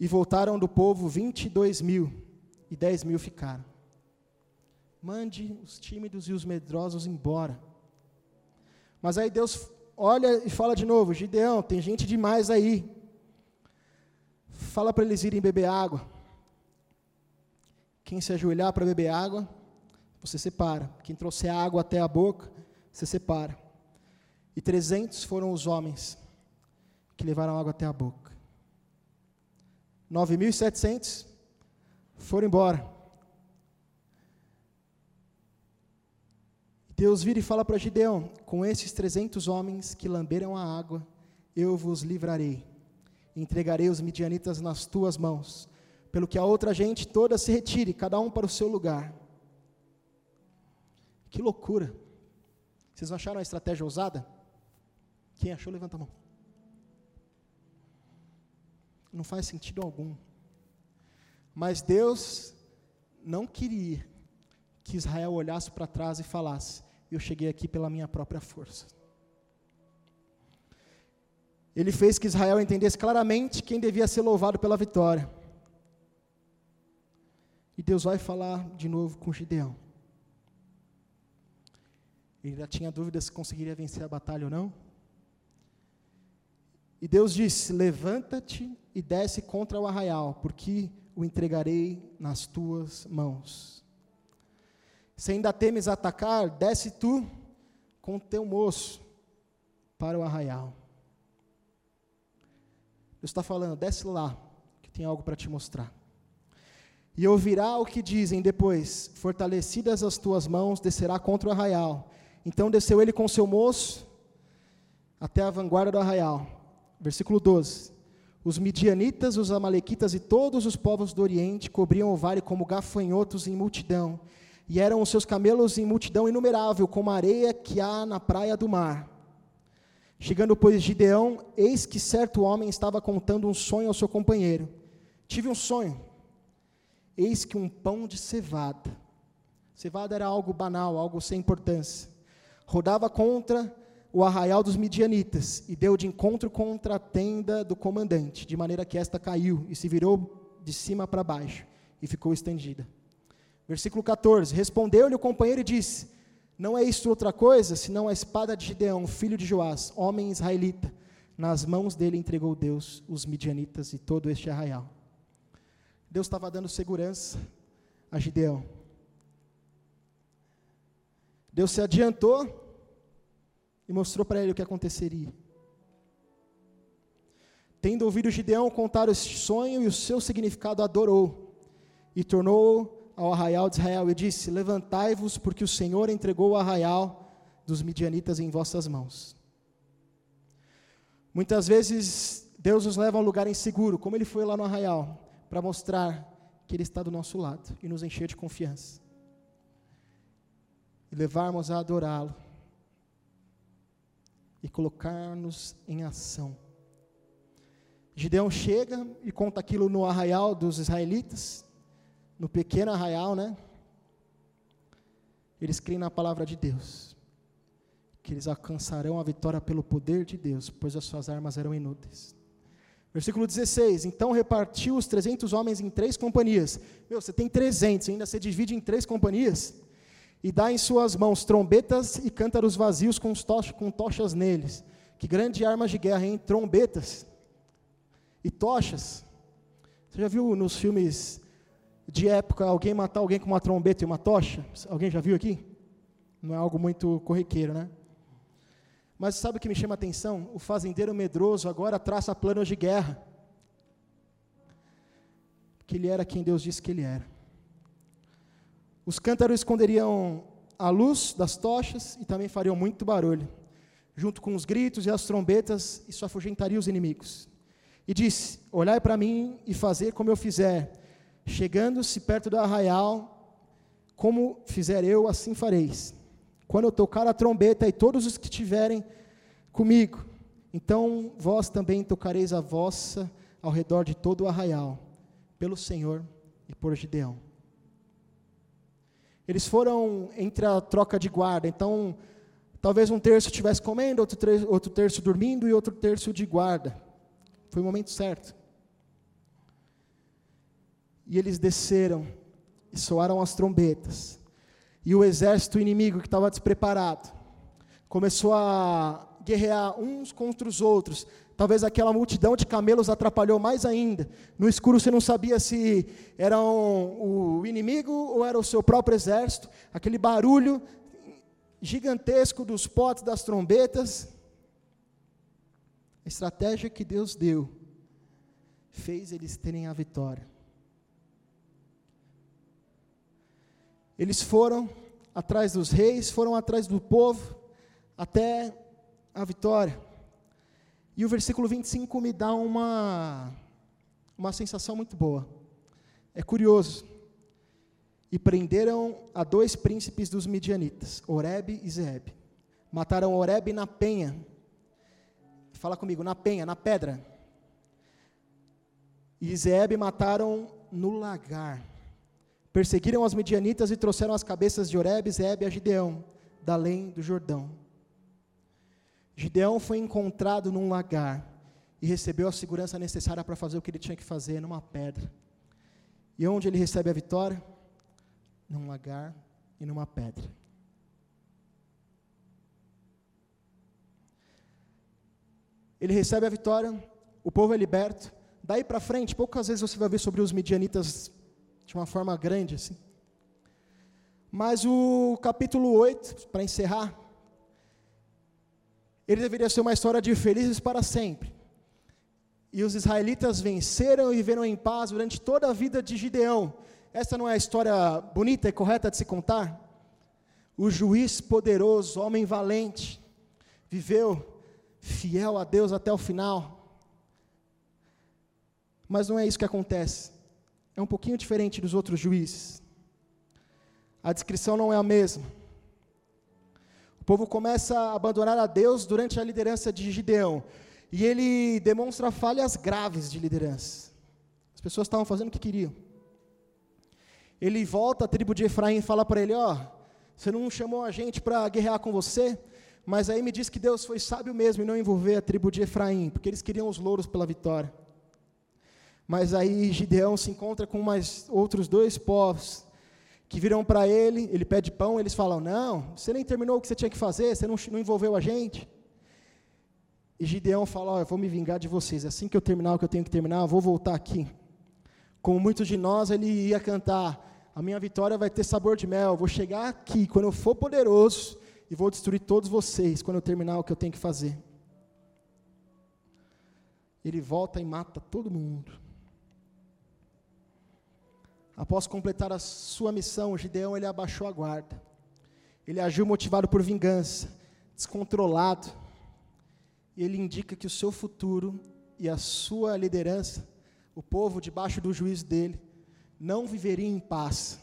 E voltaram do povo vinte e dois mil, e dez mil ficaram. Mande os tímidos e os medrosos embora. Mas aí Deus olha e fala de novo: Gideão, tem gente demais aí. Fala para eles irem beber água. Quem se ajoelhar para beber água, você separa. Quem trouxer água até a boca, você separa. E 300 foram os homens que levaram água até a boca. 9.700 foram embora. Deus vira e fala para Gideão: Com esses 300 homens que lamberam a água, eu vos livrarei. Entregarei os midianitas nas tuas mãos, pelo que a outra gente toda se retire, cada um para o seu lugar. Que loucura! Vocês acharam a estratégia ousada? Quem achou, levanta a mão. Não faz sentido algum. Mas Deus não queria que Israel olhasse para trás e falasse: Eu cheguei aqui pela minha própria força. Ele fez que Israel entendesse claramente quem devia ser louvado pela vitória. E Deus vai falar de novo com Gideão. Ele já tinha dúvidas se conseguiria vencer a batalha ou não. E Deus disse: Levanta-te e desce contra o arraial, porque o entregarei nas tuas mãos. Se ainda temes atacar, desce tu com teu moço para o arraial. Deus está falando, desce lá, que tem algo para te mostrar. E ouvirá o que dizem depois: Fortalecidas as tuas mãos, descerá contra o arraial. Então desceu ele com seu moço até a vanguarda do arraial. Versículo 12. Os midianitas, os amalequitas e todos os povos do Oriente cobriam o vale como gafanhotos em multidão, e eram os seus camelos em multidão inumerável, como a areia que há na praia do mar. Chegando, pois, Gideão, eis que certo homem estava contando um sonho ao seu companheiro. Tive um sonho. Eis que um pão de cevada, cevada era algo banal, algo sem importância, rodava contra o arraial dos midianitas e deu de encontro contra a tenda do comandante, de maneira que esta caiu e se virou de cima para baixo e ficou estendida. Versículo 14: Respondeu-lhe o companheiro e disse: Não é isto outra coisa, senão a espada de Gideão, filho de Joás, homem israelita. Nas mãos dele entregou Deus os midianitas e todo este arraial. Deus estava dando segurança a Gideão. Deus se adiantou e mostrou para ele o que aconteceria. Tendo ouvido Gideão contar este sonho e o seu significado, adorou e tornou ao arraial de Israel e disse: Levantai-vos, porque o Senhor entregou o arraial dos midianitas em vossas mãos. Muitas vezes Deus nos leva a um lugar inseguro, como ele foi lá no arraial, para mostrar que ele está do nosso lado e nos encher de confiança. E levarmos a adorá-lo e colocar-nos em ação. Gideão chega e conta aquilo no arraial dos israelitas no pequeno arraial, né? Eles creem na palavra de Deus, que eles alcançarão a vitória pelo poder de Deus, pois as suas armas eram inúteis. Versículo 16: Então repartiu os 300 homens em três companhias. Meu, você tem 300, ainda você divide em três companhias. E dá em suas mãos trombetas e cântaros vazios com, tochas, com tochas neles. Que grande arma de guerra, hein? Trombetas e tochas. Você já viu nos filmes de época alguém matar alguém com uma trombeta e uma tocha? Alguém já viu aqui? Não é algo muito corriqueiro, né? Mas sabe o que me chama a atenção? O fazendeiro medroso agora traça planos de guerra. Que ele era quem Deus disse que ele era. Os cântaros esconderiam a luz das tochas e também fariam muito barulho. Junto com os gritos e as trombetas, isso afugentaria os inimigos. E disse: Olhai para mim e fazer como eu fizer Chegando-se perto do arraial, como fizer eu, assim fareis. Quando eu tocar a trombeta e todos os que estiverem comigo, então vós também tocareis a vossa ao redor de todo o arraial, pelo Senhor e por Gideão. Eles foram entre a troca de guarda, então talvez um terço estivesse comendo, outro outro terço dormindo e outro terço de guarda. Foi o momento certo. E eles desceram e soaram as trombetas. E o exército inimigo que estava despreparado começou a guerrear uns contra os outros. Talvez aquela multidão de camelos atrapalhou mais ainda. No escuro você não sabia se era um, o inimigo ou era o seu próprio exército. Aquele barulho gigantesco dos potes, das trombetas. A estratégia que Deus deu fez eles terem a vitória. Eles foram atrás dos reis, foram atrás do povo, até a vitória. E o versículo 25 me dá uma, uma sensação muito boa. É curioso. E prenderam a dois príncipes dos midianitas, Oreb e Zeeb. Mataram Oreb na penha. Fala comigo, na penha, na pedra. E Zeeb mataram no lagar. Perseguiram os midianitas e trouxeram as cabeças de Oreb, Zeeb e Gideão, da além do Jordão. Gideão foi encontrado num lagar e recebeu a segurança necessária para fazer o que ele tinha que fazer numa pedra. E onde ele recebe a vitória? Num lagar e numa pedra. Ele recebe a vitória, o povo é liberto. Daí para frente, poucas vezes você vai ver sobre os midianitas de uma forma grande assim. Mas o capítulo 8, para encerrar, ele deveria ser uma história de felizes para sempre. E os israelitas venceram e viveram em paz durante toda a vida de Gideão. Essa não é a história bonita e correta de se contar? O juiz poderoso, homem valente, viveu fiel a Deus até o final. Mas não é isso que acontece é um pouquinho diferente dos outros juízes. A descrição não é a mesma. O povo começa a abandonar a Deus durante a liderança de Gideão. E ele demonstra falhas graves de liderança. As pessoas estavam fazendo o que queriam. Ele volta à tribo de Efraim e fala para ele: Ó, oh, você não chamou a gente para guerrear com você, mas aí me diz que Deus foi sábio mesmo em não envolver a tribo de Efraim, porque eles queriam os louros pela vitória. Mas aí Gideão se encontra com mais outros dois povos que viram para ele, ele pede pão, eles falam: Não, você nem terminou o que você tinha que fazer, você não, não envolveu a gente. E Gideão fala: oh, Eu vou me vingar de vocês, assim que eu terminar o que eu tenho que terminar, eu vou voltar aqui. Como muitos de nós, ele ia cantar: A minha vitória vai ter sabor de mel, eu vou chegar aqui quando eu for poderoso e vou destruir todos vocês quando eu terminar o que eu tenho que fazer. Ele volta e mata todo mundo. Após completar a sua missão, Gideão ele abaixou a guarda. Ele agiu motivado por vingança, descontrolado. E ele indica que o seu futuro e a sua liderança, o povo debaixo do juízo dele, não viveria em paz.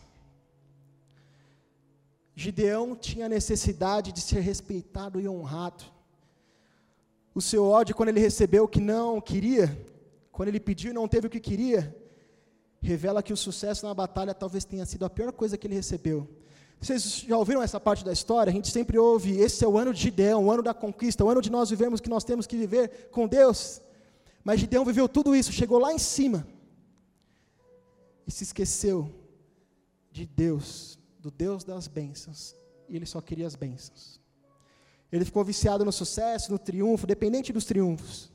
Gideão tinha necessidade de ser respeitado e honrado. O seu ódio, quando ele recebeu o que não queria, quando ele pediu e não teve o que queria, revela que o sucesso na batalha talvez tenha sido a pior coisa que ele recebeu. Vocês já ouviram essa parte da história? A gente sempre ouve: esse é o ano de Gideão, o ano da conquista, o ano de nós vivemos que nós temos que viver com Deus. Mas Gideão viveu tudo isso, chegou lá em cima e se esqueceu de Deus, do Deus das bênçãos, e ele só queria as bênçãos. Ele ficou viciado no sucesso, no triunfo, dependente dos triunfos.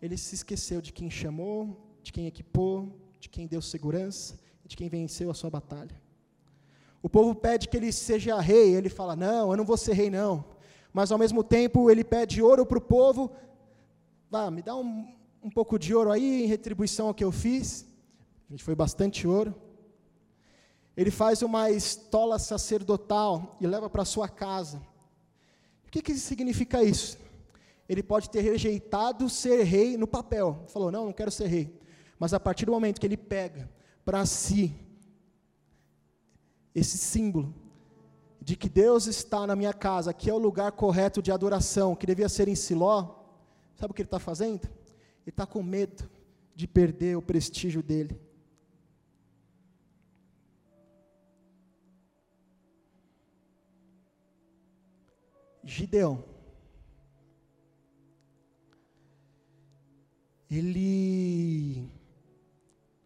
Ele se esqueceu de quem chamou, de quem equipou, de quem deu segurança de quem venceu a sua batalha. O povo pede que ele seja rei, ele fala: Não, eu não vou ser rei, não. Mas ao mesmo tempo ele pede ouro para o povo: Vá, me dá um, um pouco de ouro aí em retribuição ao que eu fiz. A gente foi bastante ouro. Ele faz uma estola sacerdotal e leva para sua casa. O que, que significa isso? Ele pode ter rejeitado ser rei no papel. Falou, não, não quero ser rei. Mas a partir do momento que ele pega para si esse símbolo de que Deus está na minha casa, que é o lugar correto de adoração, que devia ser em Siló, sabe o que ele está fazendo? Ele está com medo de perder o prestígio dele. Gideão ele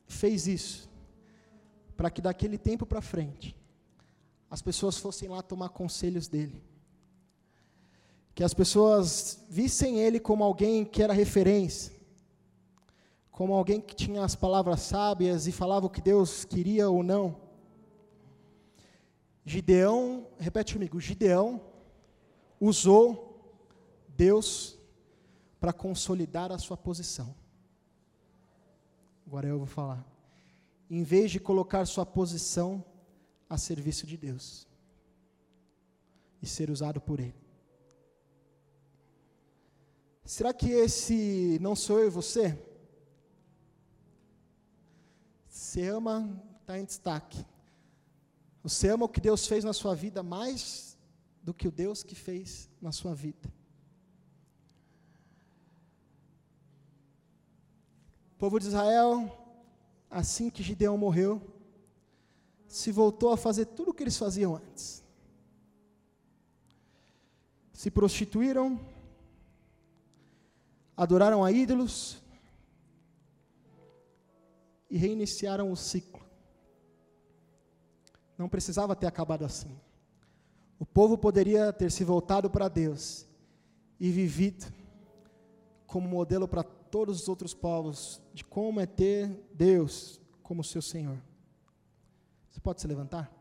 fez isso para que daquele tempo para frente as pessoas fossem lá tomar conselhos dele. que as pessoas vissem ele como alguém que era referência, como alguém que tinha as palavras sábias e falava o que Deus queria ou não. Gideão, repete comigo, Gideão usou Deus para consolidar a sua posição. Agora eu vou falar. Em vez de colocar sua posição a serviço de Deus e ser usado por Ele. Será que esse não sou eu e você? Você ama, está em destaque. Você ama o que Deus fez na sua vida mais do que o Deus que fez na sua vida. Povo de Israel, assim que Gideão morreu, se voltou a fazer tudo o que eles faziam antes. Se prostituíram, adoraram a ídolos e reiniciaram o ciclo. Não precisava ter acabado assim. O povo poderia ter se voltado para Deus e vivido como modelo para todos os outros povos de como é ter Deus como seu Senhor. Você pode se levantar?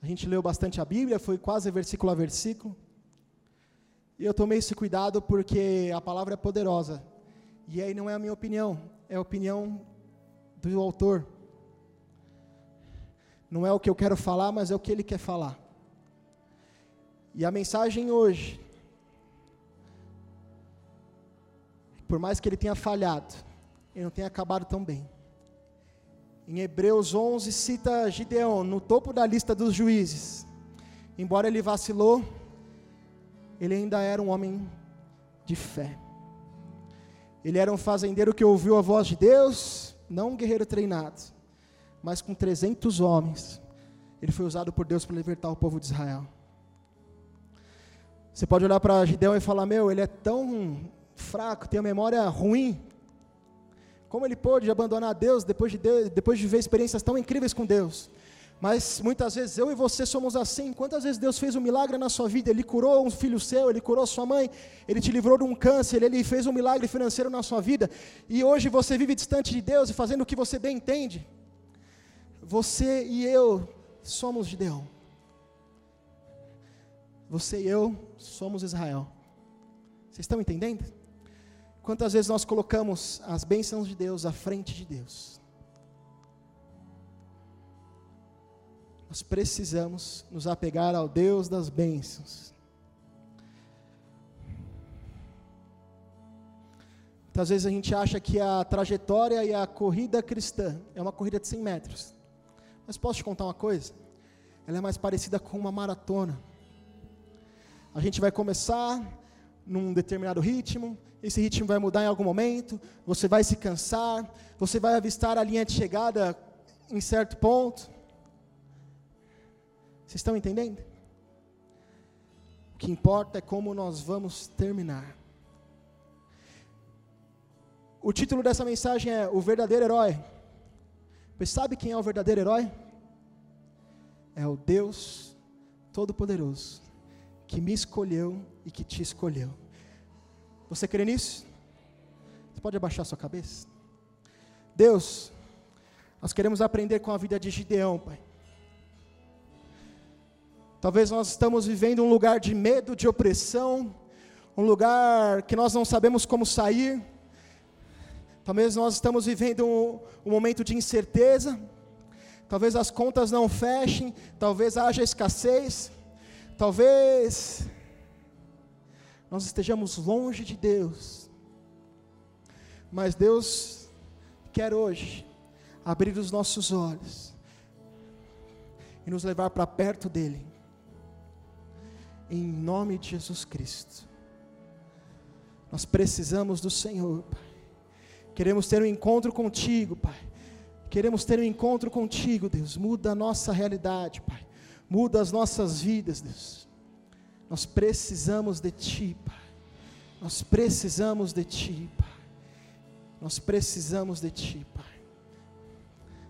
A gente leu bastante a Bíblia, foi quase versículo a versículo. E eu tomei esse cuidado porque a palavra é poderosa. E aí não é a minha opinião, é a opinião do autor. Não é o que eu quero falar, mas é o que ele quer falar. E a mensagem hoje, por mais que ele tenha falhado, ele não tenha acabado tão bem. Em Hebreus 11 cita Gideão no topo da lista dos juízes. Embora ele vacilou, ele ainda era um homem de fé. Ele era um fazendeiro que ouviu a voz de Deus, não um guerreiro treinado, mas com 300 homens. Ele foi usado por Deus para libertar o povo de Israel. Você pode olhar para Gideão e falar: Meu, ele é tão fraco, tem a memória ruim. Como ele pôde abandonar Deus depois de, Deus, depois de viver experiências tão incríveis com Deus? Mas muitas vezes eu e você somos assim. Quantas vezes Deus fez um milagre na sua vida? Ele curou um filho seu, ele curou sua mãe, ele te livrou de um câncer, ele fez um milagre financeiro na sua vida. E hoje você vive distante de Deus e fazendo o que você bem entende. Você e eu somos Gideão. Você e eu somos Israel. Vocês estão entendendo? Quantas vezes nós colocamos as bênçãos de Deus à frente de Deus? Nós precisamos nos apegar ao Deus das bênçãos. Muitas vezes a gente acha que a trajetória e a corrida cristã é uma corrida de 100 metros. Mas posso te contar uma coisa? Ela é mais parecida com uma maratona. A gente vai começar num determinado ritmo, esse ritmo vai mudar em algum momento, você vai se cansar, você vai avistar a linha de chegada em certo ponto, vocês estão entendendo? O que importa é como nós vamos terminar. O título dessa mensagem é O Verdadeiro Herói. Pois sabe quem é o verdadeiro herói? É o Deus Todo-Poderoso, que me escolheu e que te escolheu. Você crê nisso? Você pode abaixar sua cabeça? Deus, nós queremos aprender com a vida de Gideão, Pai. Talvez nós estamos vivendo um lugar de medo, de opressão, um lugar que nós não sabemos como sair. Talvez nós estamos vivendo um, um momento de incerteza. Talvez as contas não fechem, talvez haja escassez. Talvez nós estejamos longe de Deus. Mas Deus quer hoje abrir os nossos olhos e nos levar para perto dele em nome de Jesus Cristo. Nós precisamos do Senhor, Pai. Queremos ter um encontro contigo, Pai. Queremos ter um encontro contigo, Deus. Muda a nossa realidade, Pai. Muda as nossas vidas, Deus. Nós precisamos de Ti, Pai. Nós precisamos de Ti, Pai. Nós precisamos de Ti, Pai.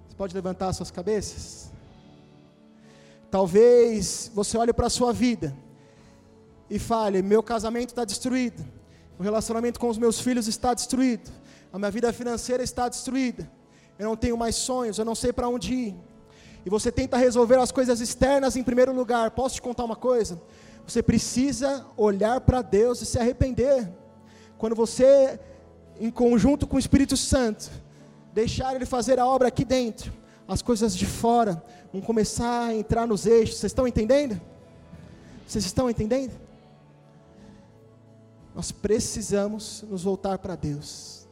Você pode levantar as suas cabeças? Talvez você olhe para a sua vida e fale: meu casamento está destruído, o relacionamento com os meus filhos está destruído, a minha vida financeira está destruída, eu não tenho mais sonhos, eu não sei para onde ir. E você tenta resolver as coisas externas em primeiro lugar. Posso te contar uma coisa? Você precisa olhar para Deus e se arrepender. Quando você, em conjunto com o Espírito Santo, deixar Ele fazer a obra aqui dentro, as coisas de fora vão começar a entrar nos eixos. Vocês estão entendendo? Vocês estão entendendo? Nós precisamos nos voltar para Deus.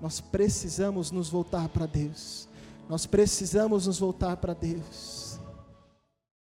Nós precisamos nos voltar para Deus. Nós precisamos nos voltar para Deus.